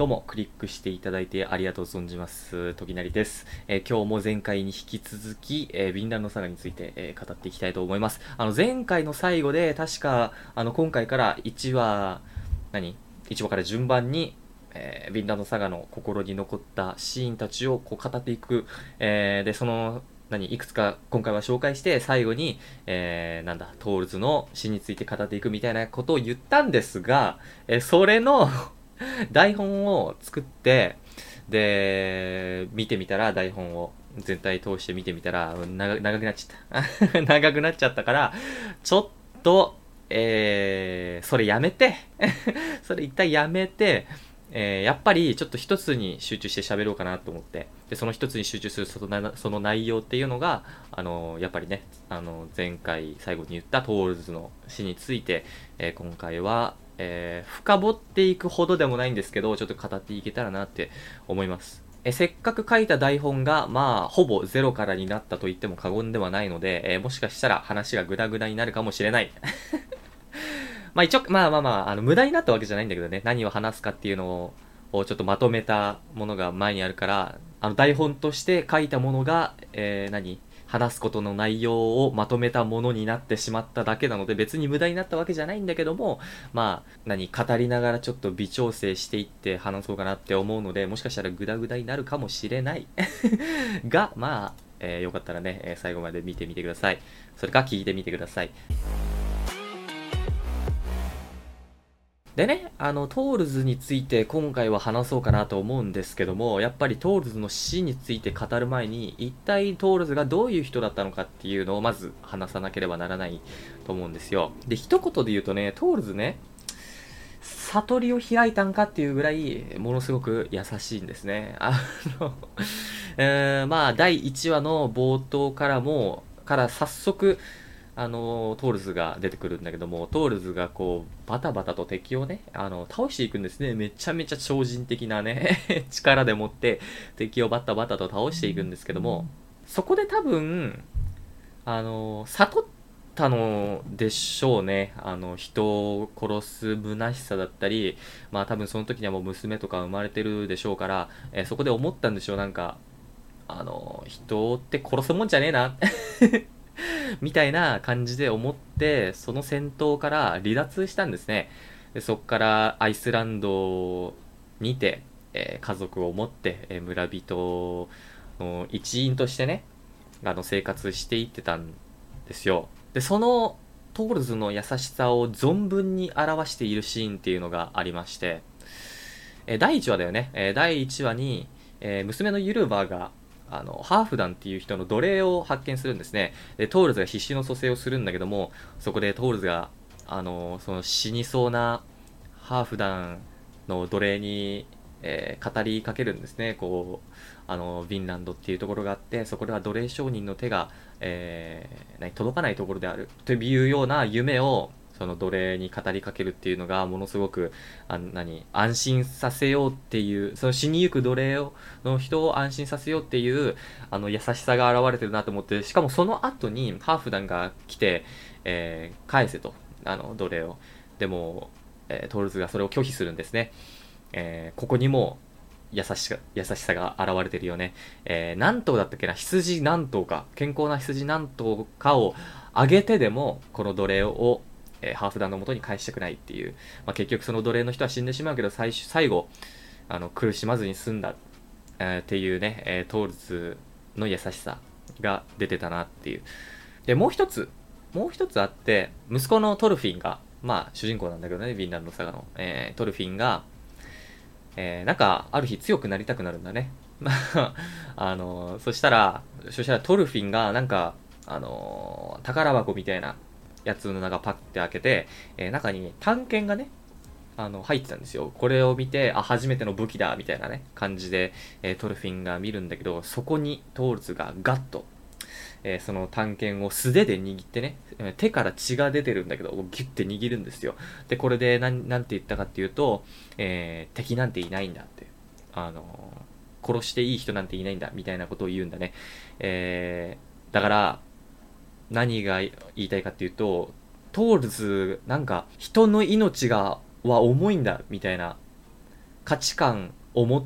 どうも、クリックしていただいてありがとう存じます。時成です。えー、今日も前回に引き続き、えー、ヴィンランドサガについて、えー、語っていきたいと思います。あの、前回の最後で、確か、あの、今回から1話、何 ?1 話から順番に、えー、ヴィンランドサガの心に残ったシーンたちをこう語っていく、えー、で、その、何、いくつか今回は紹介して、最後に、えー、なんだ、トールズの死について語っていくみたいなことを言ったんですが、えー、それの 台本を作って、で、見てみたら、台本を全体通して見てみたら、長長くなっちゃった。長くなっちゃったから、ちょっと、えー、それやめて それ一旦やめて、えー、やっぱりちょっと一つに集中して喋ろうかなと思って、で、その一つに集中するそのその内容っていうのが、あのやっぱりね、あの前回最後に言ったトールズの詩について、え、今回は、えー、深掘っていくほどでもないんですけど、ちょっと語っていけたらなって思います。えせっかく書いた台本が、まあ、ほぼゼロからになったと言っても過言ではないので、えー、もしかしたら話がグダグダになるかもしれない。まあ一応、まあまあまあ、あの、無駄になったわけじゃないんだけどね、何を話すかっていうのを、ちょっとまとめたものが前にあるから、あの、台本として書いたものが、えー、何？話すことの内容をまとめたものになってしまっただけなので別に無駄になったわけじゃないんだけどもまあ何語りながらちょっと微調整していって話そうかなって思うのでもしかしたらグダグダになるかもしれない。がまあ、えー、よかったらね、え最後まで見てみてください。それか聞いてみてください。でね、あの、トールズについて今回は話そうかなと思うんですけども、やっぱりトールズの死について語る前に、一体トールズがどういう人だったのかっていうのをまず話さなければならないと思うんですよ。で、一言で言うとね、トールズね、悟りを開いたんかっていうぐらい、ものすごく優しいんですね。あのえー、まあ、第1話の冒頭からも、から早速、あのトールズが出てくるんだけどもトールズがこうバタバタと敵をねあの倒していくんですね。めちゃめちゃ超人的なね 力でもって敵をバタバタと倒していくんですけどもそこで多分あの悟ったのでしょうね。あの人を殺す虚しさだったりまあ多分その時にはもう娘とか生まれてるでしょうから、えそこで思ったんでしょう。なんかあの人って殺すもんじゃねえな。みたいな感じで思って、その戦闘から離脱したんですね。でそこからアイスランドにて、えー、家族を持って、えー、村人の一員としてね、あの生活していってたんですよ。で、そのトールズの優しさを存分に表しているシーンっていうのがありまして、えー、第1話だよね。え第1話に、え娘のユルバーがあの、ハーフダンっていう人の奴隷を発見するんですね。で、トールズが必死の蘇生をするんだけども、そこでトールズが、あの、その死にそうなハーフダンの奴隷に、えー、語りかけるんですね。こう、あの、ヴィンランドっていうところがあって、そこでは奴隷商人の手が、えー、届かないところであるというような夢をその奴隷に語りかけるっていうのがものすごくあ何安心させようっていうその死にゆく奴隷をの人を安心させようっていうあの優しさが現れてるなと思ってしかもその後にハーフダンが来て、えー、返せとあの奴隷を。でも、えー、トールズがそれを拒否するんですね、えー、ここにも優しさ優しさが現れてるよね。えー、何頭だったっけな？羊何頭か、健康な羊何頭かをあげてでも、この奴隷をえー、ハーフダンのもとに返したくないっていう、まあ、結局その奴隷の人は死んでしまうけど最最後あの苦しまずに済んだ、えー、っていうね、えー、トールズの優しさが出てたなっていう。でもう一つもう一つあって息子のトルフィンがまあ主人公なんだけどねヴィンランドサガの、えー、トルフィンが、えー、なんかある日強くなりたくなるんだね。あのそしたらそしたらトルフィンがなんかあの宝箱みたいなやつの中パッて開けて、えー、中に探検がね、あの、入ってたんですよ。これを見て、あ、初めての武器だ、みたいなね、感じで、えー、トルフィンが見るんだけど、そこにトールズがガッと、えー、その短剣を素手で握ってね、手から血が出てるんだけど、ギュッて握るんですよ。で、これで何、なんて言ったかっていうと、えー、敵なんていないんだって。あの殺していい人なんていないんだ、みたいなことを言うんだね。え、だから、何が言いたいかっていうと、トールズ、なんか、人の命が、は重いんだ、みたいな価値観を持っ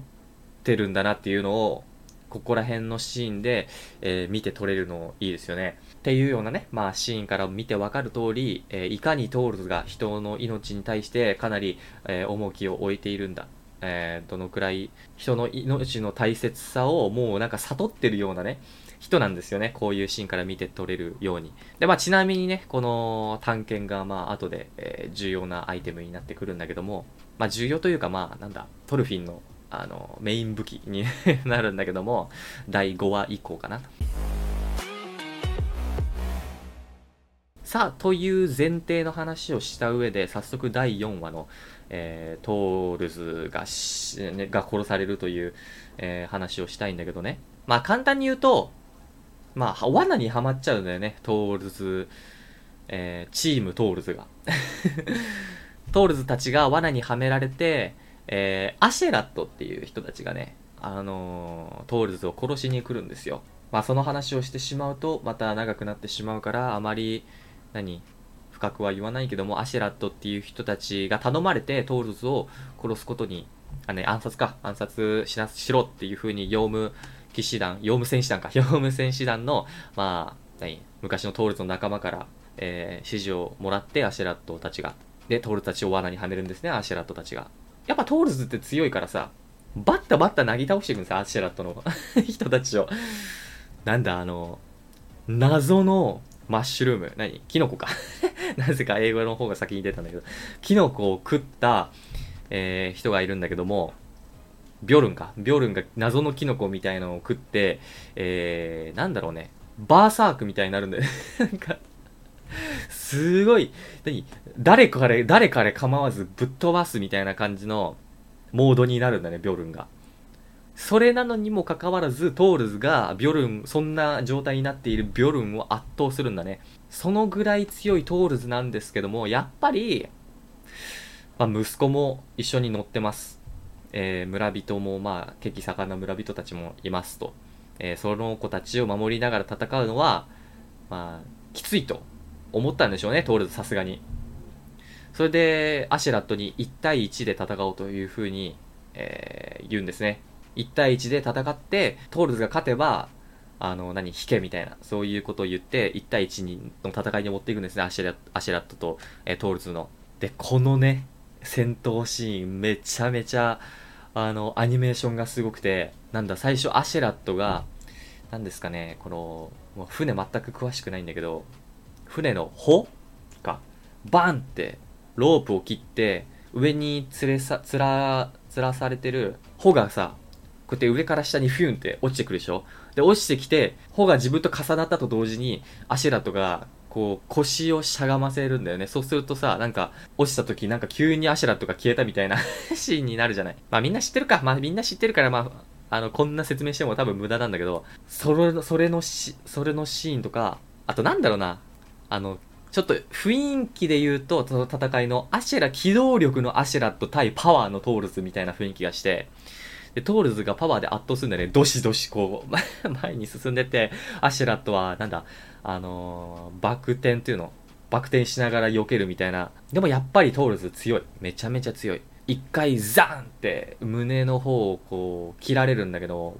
てるんだなっていうのを、ここら辺のシーンで、えー、見て取れるのいいですよね。っていうようなね、まあシーンから見てわかる通り、えー、いかにトールズが人の命に対してかなり、えー、重きを置いているんだ。えー、どのくらい人の命の大切さをもうなんか悟ってるようなね、人なんですよね。こういうシーンから見て取れるように。で、まあちなみにね、この探検がまあ後で、えー、重要なアイテムになってくるんだけども、まあ重要というかまあなんだ、トルフィンのあの、メイン武器に なるんだけども、第5話以降かな。さあ、という前提の話をした上で、早速第4話の、えー、トールズがね、が殺されるという、えー、話をしたいんだけどね。まあ簡単に言うと、まあ、罠にはまっちゃうんだよね、トールズ、えー、チームトールズが。トールズたちが罠にはめられて、えー、アシェラットっていう人たちがね、あのー、トールズを殺しに来るんですよ。まあ、その話をしてしまうと、また長くなってしまうから、あまり、何、深くは言わないけども、アシェラットっていう人たちが頼まれて、トールズを殺すことに、あ、ね、暗殺か、暗殺しな、しろっていう風に、ヨウム騎士団、ヨウム戦士団か、ヨウム戦士団の、まあ、何、昔のトールズの仲間から、えー、指示をもらって、アシェラットたちが。で、トールズたちを罠にはめるんですね、アシェラットたちが。やっぱトールズって強いからさ、バッタバッタなぎ倒していくんですよ、アシェラットの 人たちを。なんだ、あの、謎のマッシュルーム。何？キノコか なぜか英語の方が先に出たんだけど、キノコを食った、えー、人がいるんだけども、ビョルンか。ビョルンが謎のキノコみたいのを食って、えー、なんだろうね。バーサークみたいになるんだよね。なんか、すごい、何？誰かれ、誰かれ構わずぶっ飛ばすみたいな感じのモードになるんだね、ビョルンが。それなのにもかかわらず、トールズがビョルン、そんな状態になっているビョルンを圧倒するんだね。そのぐらい強いトールズなんですけども、やっぱり、まあ、息子も一緒に乗ってます。えー、村人も、まあ、血気盛んな村人たちもいますと。えー、その子たちを守りながら戦うのは、まあ、きついと思ったんでしょうね、トールズさすがに。それで、アシェラットに1対1で戦おうというふうに、えー、言うんですね。1対1で戦って、トールズが勝てば、あの、何、引けみたいな、そういうことを言って、1対1にの戦いに持っていくんですね、アシェラアシェラットと、えー、トールズの。で、このね、戦闘シーン、めちゃめちゃ、あの、アニメーションがすごくて、なんだ、最初アシェラットが、何ですかね、この、もう船全く詳しくないんだけど、船の帆か、バンってロープを切って、上に連れさ、つら、つらされてる帆がさ、こうやって上から下にフュンって落ちてくるでしょ？で、落ちてきて、帆が自分と重なったと同時に、アシェラットが、こう、腰をしゃがませるんだよね。そうするとさ、なんか、落ちた時なんか急にアシェラトが消えたみたいなシーンになるじゃない。まあみんな知ってるか。まあみんな知ってるから、まあ、あの、こんな説明しても多分無駄なんだけど、それ、それのし、それのシーンとか、あとなんだろうな、あの、ちょっと雰囲気で言うと、その戦いのアシェラ、機動力のアシェラと対パワーのトールズみたいな雰囲気がして、で、トールズがパワーで圧倒するんだよね。どしどしこう、前に進んでて、アシュラットは、なんだ、あのー、バク転っていうの、バク転しながら避けるみたいな。でもやっぱりトールズ強い。めちゃめちゃ強い。一回ザーンって胸の方をこう切られるんだけど、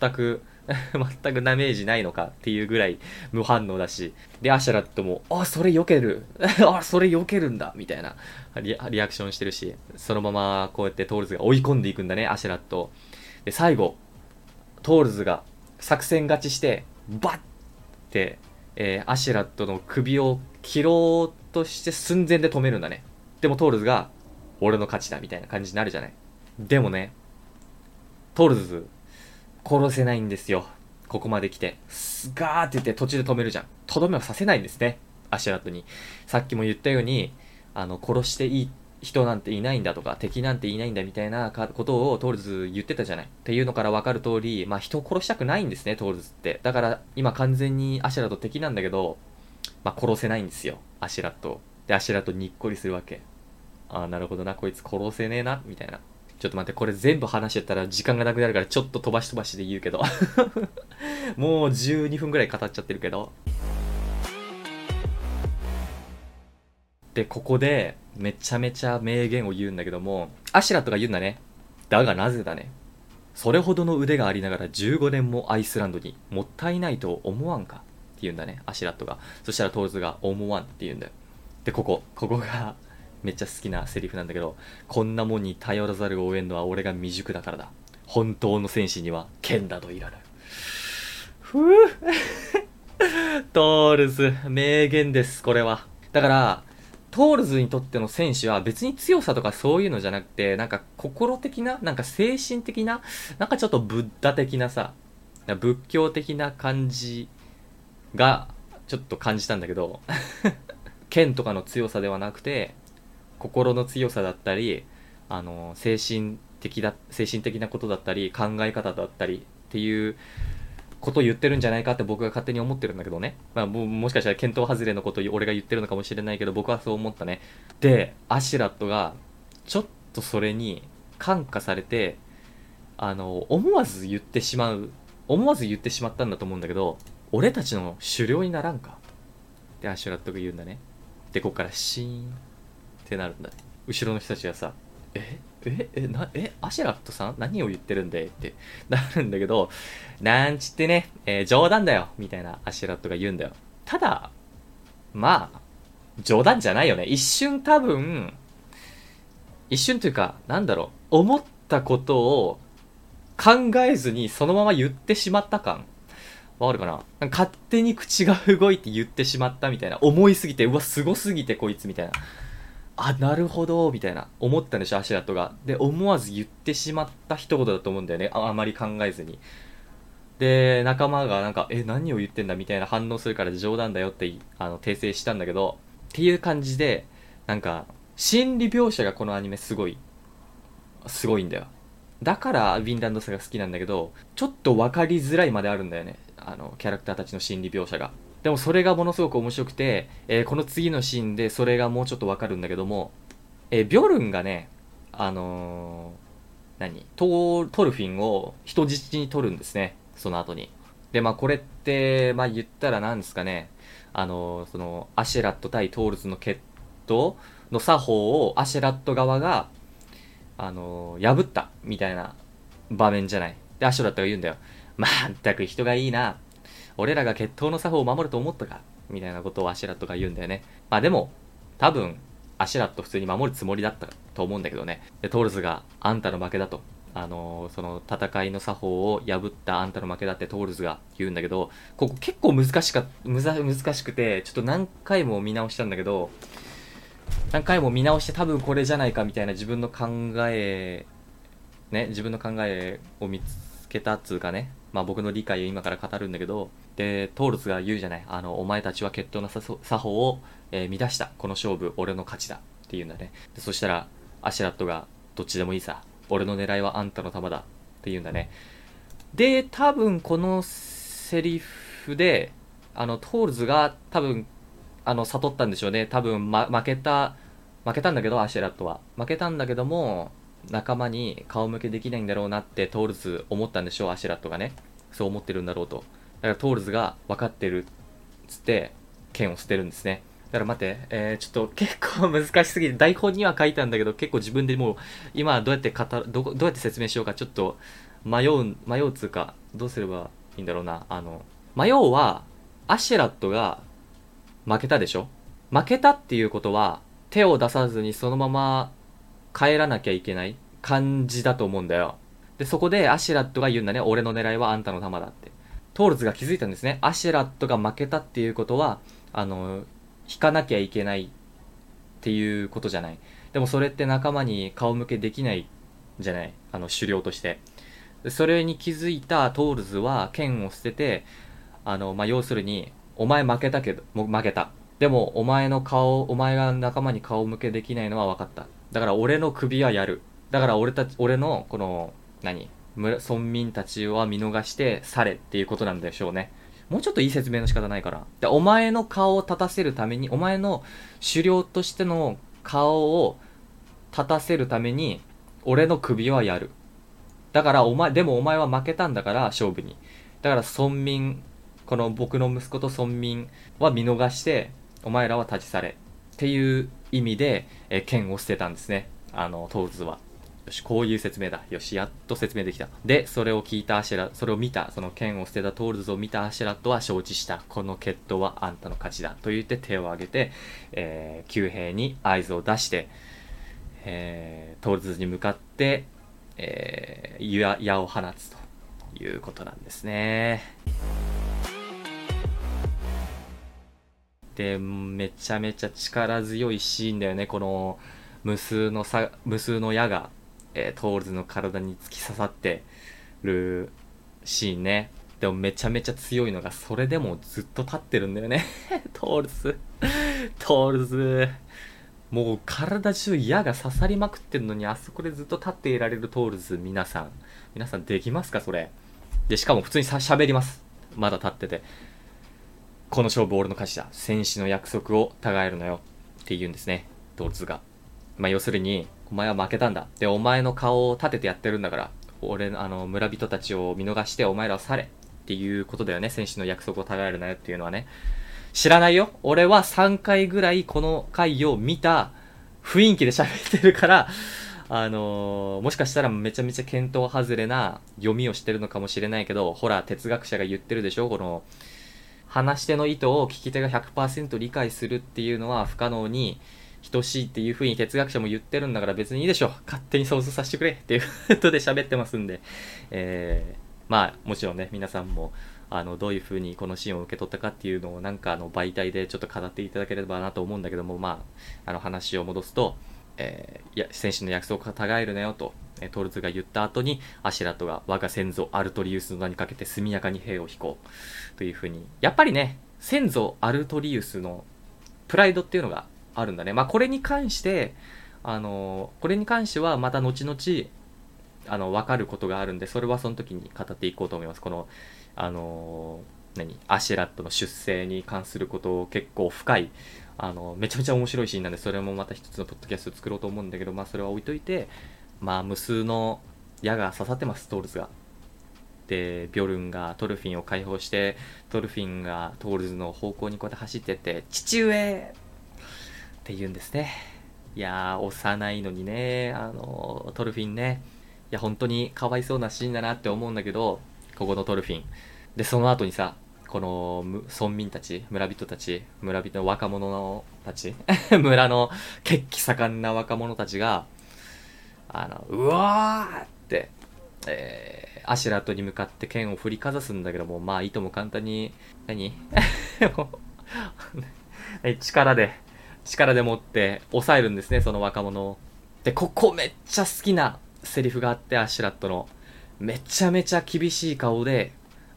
全く 全くダメージないのかっていうぐらい無反応だし。で、アシャラットも、あ、それ避ける。あ、それ避けるんだ。みたいなリアクションしてるし、そのままこうやってトールズが追い込んでいくんだね、アシャラット。で、最後、トールズが作戦勝ちして、バッて、えー、アシュラットの首を切ろうとして寸前で止めるんだね。でもトールズが、俺の勝ちだみたいな感じになるじゃない。でもね、トールズ殺せないんですよ。ここまで来て。スガーって言って途中で止めるじゃん。とどめを刺せないんですね。アシラットに。さっきも言ったように、あの、殺していい人なんていないんだとか、敵なんていないんだみたいなことをトールズ言ってたじゃない。っていうのから分かる通り、まあ人を殺したくないんですね、トールズって。だから今完全にアシュラット敵なんだけど、まあ殺せないんですよ、アシュラット。で、アシュラットにっこりするわけ。ああ、なるほどな、こいつ殺せねえな、みたいな。ちょっと待って、これ全部話してたら時間がなくなるからちょっと飛ばし飛ばしで言うけど もう12分ぐらい語っちゃってるけど。で、ここでめちゃめちゃ名言を言うんだけども、アシュラットが言うんだね。だがなぜだね。それほどの腕がありながら15年もアイスランドにもったいないと思わんか？って言うんだね、アシュラットが。そしたらトーズが思わんって言うんだよ。で、ここ、ここがめっちゃ好きなセリフなんだけど、こんなもんに頼らざるを得んのは俺が未熟だからだ。本当の戦士には剣などいらぬ。ふぅ トールズ、名言です、これは。だから、トールズにとっての戦士は別に強さとかそういうのじゃなくて、なんか心的な、なんか精神的な、なんかちょっとブッダ的なさ、仏教的な感じがちょっと感じたんだけど、剣とかの強さではなくて、心の強さだったり、あの、精神的だ、精神的なことだったり、考え方だったりっていうことを言ってるんじゃないかって僕が勝手に思ってるんだけどね。まあも、もしかしたら検討外れのことを俺が言ってるのかもしれないけど、僕はそう思ったね。で、アシュラットが、ちょっとそれに感化されて、あの、思わず言ってしまう、思わず言ってしまったんだと思うんだけど、俺たちの狩猟にならんかってアシュラットが言うんだね。で、ここからシーンってなるんだ。後ろの人たちがさ、ええ、え、な、え、アシュラットさん？何を言ってるんで？ってなるんだけど、なんちってね、えー、冗談だよみたいなアシュラットが言うんだよ。ただ、まあ、冗談じゃないよね。一瞬多分、一瞬というか、なんだろう、思ったことを考えずにそのまま言ってしまった感。わかるかな？勝手に口が動いて言ってしまったみたいな。思いすぎて、うわ、すごすぎてこいつみたいな。あ、なるほど、みたいな。思ったんでしょ、アシュラットが。で、思わず言ってしまった一言だと思うんだよね。ああまり考えずに。で、仲間がなんか、え、何を言ってんだみたいな反応するから冗談だよってあの訂正したんだけど、っていう感じで、なんか、心理描写がこのアニメすごい、すごいんだよ。だから、ヴィンランドサが好きなんだけど、ちょっと分かりづらいまであるんだよね。あの、キャラクターたちの心理描写が。でもそれがものすごく面白くて、えー、この次のシーンでそれがもうちょっとわかるんだけども、えー、ビョルンがね、あのー、なんとトルフィンを人質に取るんですね。その後に。で、まあこれって、まあ言ったら何ですかね、あのその、アシェラット対トールズの決闘の作法をアシェラット側が、あの破ったみたいな場面じゃない。で、アシェラットが言うんだよ。まったく人がいいな。俺らが決闘の作法を守ると思ったか？みたいなことをアシュラットが言うんだよね。まあでも、多分、アシュラット普通に守るつもりだったと思うんだけどね。で、トールズが、あんたの負けだと。あのー、その戦いの作法を破ったあんたの負けだってトールズが言うんだけど、ここ結構難しか、むざ、難しくて、ちょっと何回も見直したんだけど、何回も見直して多分これじゃないかみたいな自分の考え、ね、自分の考えを見つけたっつうかね、まあ僕の理解を今から語るんだけど、で、トールズが言うじゃない。あの、お前たちは決闘の作法を、えー、乱した。この勝負、俺の勝ちだ。って言うんだね。でそしたら、アシュラットが、どっちでもいいさ。俺の狙いはあんたのタマだ。って言うんだね。で、多分このセリフで、あの、トールズが多分、あの、悟ったんでしょうね。多分、ま、負けた、負けたんだけど、アシュラットは。負けたんだけども、仲間に顔向けできないんだろうなってトールズ思ったんでしょう、アシュラットがね。そう思ってるんだろうと。だからトールズが分かってるっつって、剣を捨てるんですね。だから待って、えー、ちょっと結構難しすぎて、台本には書いたんだけど、結構自分でもう、今どうやって語る、ど、どうやって説明しようか、ちょっと迷う、迷うつうか、どうすればいいんだろうな。あの、迷うは、アシェラットが負けたでしょ？負けたっていうことは、手を出さずにそのまま帰らなきゃいけない感じだと思うんだよ。で、そこでアシュラットが言うんだね。俺の狙いはあんたのタマだって。トールズが気づいたんですね。アシュラットが負けたっていうことは、あの、引かなきゃいけないっていうことじゃない。でもそれって仲間に顔向けできないじゃない。あの、首領として。それに気づいたトールズは剣を捨てて、あの、まあ、要するに、お前負けたけど、も負けた。でも、お前の顔、お前が仲間に顔向けできないのは分かった。だから俺の首はやる。だから俺たち、俺の、この、何？村民たちは見逃して去れっていうことなんでしょうね。もうちょっといい説明の仕方ないから。で、お前の顔を立たせるために、お前の狩猟としての顔を立たせるために、俺の首はやる。だからお前、でもお前は負けたんだから、勝負に。だから村民、この僕の息子と村民は見逃して、お前らは立ち去れ。ていう意味で、え剣を捨てたんですね。あの、トールズは。よし、こういう説明だ。よし、やっと説明できた。で、それを聞いたアシェラ、それを見た、その剣を捨てたトールズを見たアシェラットは承知した。この決闘はあんたの勝ちだ。と言って手を挙げて、えー、弓兵に合図を出して、えー、トールズに向かって、えー、矢を放つということなんですね。で、めちゃめちゃ力強いシーンだよね、この無数のさ無数の矢がえー、トールズの体に突き刺さってるシーンね。でもめちゃめちゃ強いのが、それでもずっと立ってるんだよね。トールズ。トールズ。もう体中矢が刺さりまくってんのに、あそこでずっと立っていられるトールズ、皆さん。皆さんできますかそれ？で、しかも普通にさ喋ります。まだ立ってて。この勝負俺の勝ちだ。戦士の約束を違えるのよ。って言うんですね。トールズが。まあ要するに、お前は負けたんだ。で、お前の顔を立ててやってるんだから、俺、あの、村人たちを見逃してお前らは去れ。っていうことだよね。選手の約束を違えるなよっていうのはね。知らないよ。俺は3回ぐらいこの回を見た雰囲気で喋ってるから、あのー、もしかしたらめちゃめちゃ見当外れな読みをしてるのかもしれないけど、ほら、哲学者が言ってるでしょ？この、話し手の意図を聞き手が100%理解するっていうのは不可能に、等しいっていう風に哲学者も言ってるんだから別にいいでしょ。勝手に想像させてくれ。っていうことで喋ってますんで、えー、まあもちろんね、皆さんもあのどういう風にこのシーンを受け取ったかっていうのをなんかあの媒体でちょっと語っていただければなと思うんだけども、まあ、あの話を戻すと、えー、いや、選手の約束が違えるなよと、えトルツが言った後に、アシュラトが我が先祖アルトリウスの名にかけて速やかに兵を引こうという風に、やっぱりね、先祖アルトリウスのプライドっていうのがあるんだね。まあ、これに関して、あの、これに関してはまた後々、あの、わかることがあるんで、それはその時に語っていこうと思います。この、あの、何？アシェラットの出生に関することを結構深い、あの、めちゃめちゃ面白いシーンなんで、それもまた一つのポッドキャスト作ろうと思うんだけど、まあ、それは置いといて、まあ、無数の矢が刺さってます、トールズが。で、ビョルンがトルフィンを解放して、トルフィンがトールズの方向にこうやって走ってって、父上って言うんですね。いやー、幼いのにね、あの、トルフィンね、いや、本当にかわいそうなシーンだなって思うんだけど、ここのトルフィン。で、その後にさ、この村民たち、村人たち、村人の若者たち、村の血気盛んな若者たちが、あの、うわーって、えー、アシュラットに向かって剣を振りかざすんだけども、まあ、いとも簡単に、何？力で、力でもって抑えるんですね、その若者を。で、ここめっちゃ好きなセリフがあって、アシュラットの。めちゃめちゃ厳しい顔で、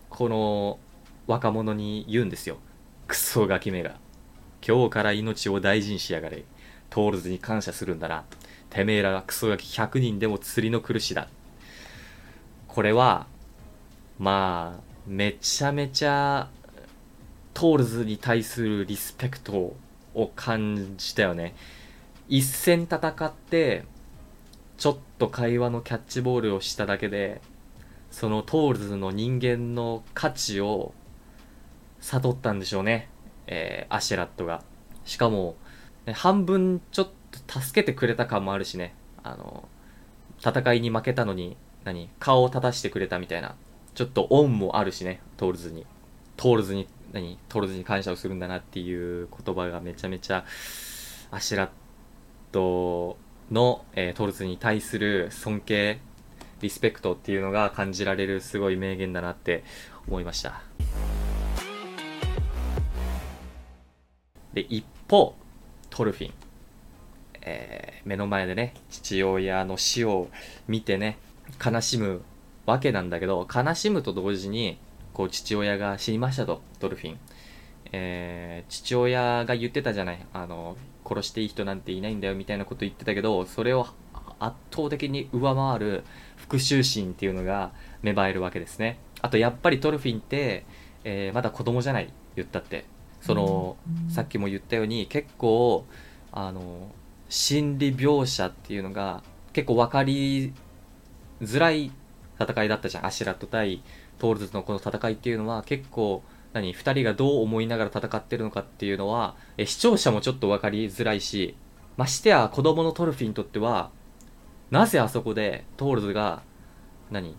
この若者に言うんですよ。クソガキめが。今日から命を大事にしやがれ。トールズに感謝するんだな。てめえらがクソガキ100人でも釣りの来る首だ。これは、まあ、めちゃめちゃ、トールズに対するリスペクトを感じたよね。一戦戦って、ちょっと会話のキャッチボールをしただけで、そのトールズの人間の価値を悟ったんでしょうね。えー、アシェラットが。しかも、半分ちょっと助けてくれた感もあるしね。あの、戦いに負けたのに、何顔を立たしてくれたみたいな。ちょっと恩もあるしね、トールズに。トールズに何トールズに感謝をするんだなっていう言葉がめちゃめちゃアシェラッドの、えー、トールズに対する尊敬リスペクトっていうのが感じられるすごい名言だなって思いましたで一方トルフィン、えー、目の前でね父親の死を見てね悲しむわけなんだけど悲しむと同時にこう父親が死にましたと、ドルフィン。えー、父親が言ってたじゃない。あの、殺していい人なんていないんだよみたいなこと言ってたけど、それを圧倒的に上回る復讐心っていうのが芽生えるわけですね。あとやっぱりトルフィンって、えー、まだ子供じゃない、言ったって。その、さっきも言ったように結構、あの、心理描写っていうのが結構分かりづらい戦いだったじゃん。アシェラッド対トールズのこの戦いっていうのは結構何2人がどう思いながら戦ってるのかっていうのはえ視聴者もちょっと分かりづらいしましてや子供のトルフィにとってはなぜあそこでトールズが何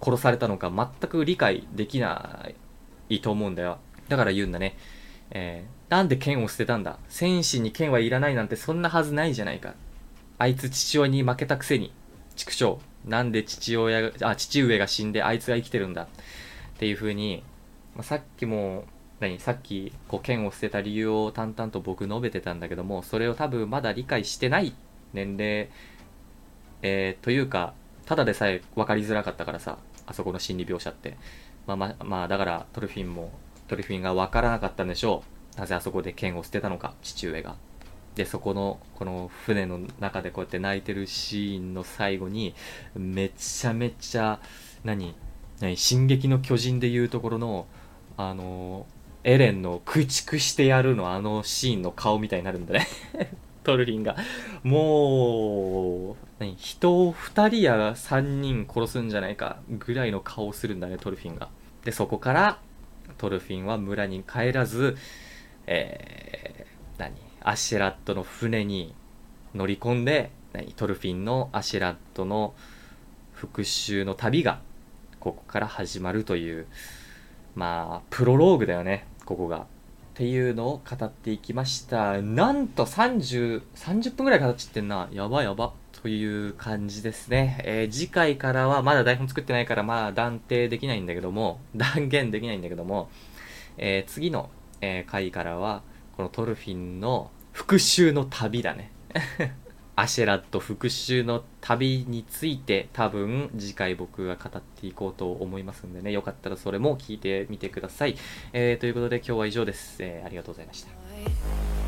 殺されたのか全く理解できないと思うんだよだから言うんだねえー、なんで剣を捨てたんだ？戦士に剣はいらないなんてそんなはずないじゃないか。あいつ父親に負けたくせに。畜生。なんで父親があ父上が死んであいつが生きてるんだ？っていう風に、まあ、さっきも何？さっきこう剣を捨てた理由を淡々と僕述べてたんだけどもそれを多分まだ理解してない年齢、えー、というかただでさえ分かりづらかったからさあそこの心理描写って。まあまあ、まあ、だからトルフィンもトリフィンが分からなかったんでしょう。なぜあそこで剣を捨てたのか父上が。でそこのこの船の中でこうやって泣いてるシーンの最後にめちゃめちゃ何何進撃の巨人でいうところのあのエレンの駆逐してやるのあのシーンの顔みたいになるんだね。トルフィンが。もう何人を2人や3人殺すんじゃないかぐらいの顔をするんだねトルフィンが。でそこからトルフィンは村に帰らず、えー、何？アシェラットの船に乗り込んで、何？トルフィンのアシェラットの復讐の旅が、ここから始まるという、まあ、プロローグだよね、ここが。っていうのを語っていきました。なんと30、30分くらい語っちゃってんな。やばやば。という感じですね。えー、次回からはまだ台本作ってないからまあ断定できないんだけども、断言できないんだけども、えー、次の、えー、回からは、このトルフィンの復讐の旅だね。アシェラット復讐の旅について多分次回僕が語っていこうと思いますんでね、よかったらそれも聞いてみてください。えー、ということで今日は以上です。えー、ありがとうございました。